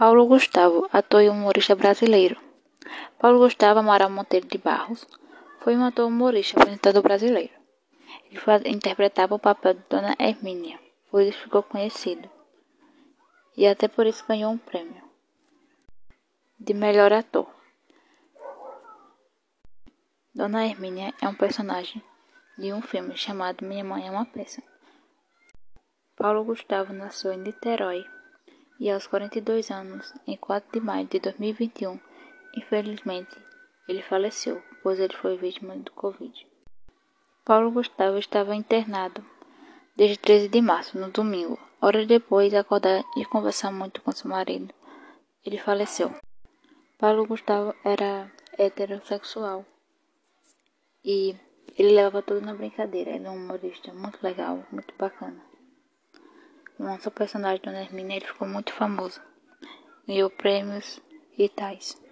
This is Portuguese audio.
Paulo Gustavo, ator e humorista brasileiro. Paulo Gustavo Amaral Monteiro de Barros foi um ator humorista apresentador brasileiro. Ele interpretava o papel de Dona Hermínia, por isso ficou conhecido. E até por isso ganhou um prêmio de melhor ator. Dona Hermínia é um personagem de um filme chamado Minha Mãe é uma Peça. Paulo Gustavo nasceu em Niterói e aos 42 anos, em 4 de maio de 2021, infelizmente, ele faleceu, pois ele foi vítima do Covid. Paulo Gustavo estava internado desde 13 de março, no domingo. Horas depois de acordar e conversar muito com seu marido, ele faleceu. Paulo Gustavo era heterossexual e ele levava tudo na brincadeira. Ele é um humorista muito legal, muito bacana. Nosso personagem Dona Hermínia ele ficou muito famoso. Ganhou prêmios e tais.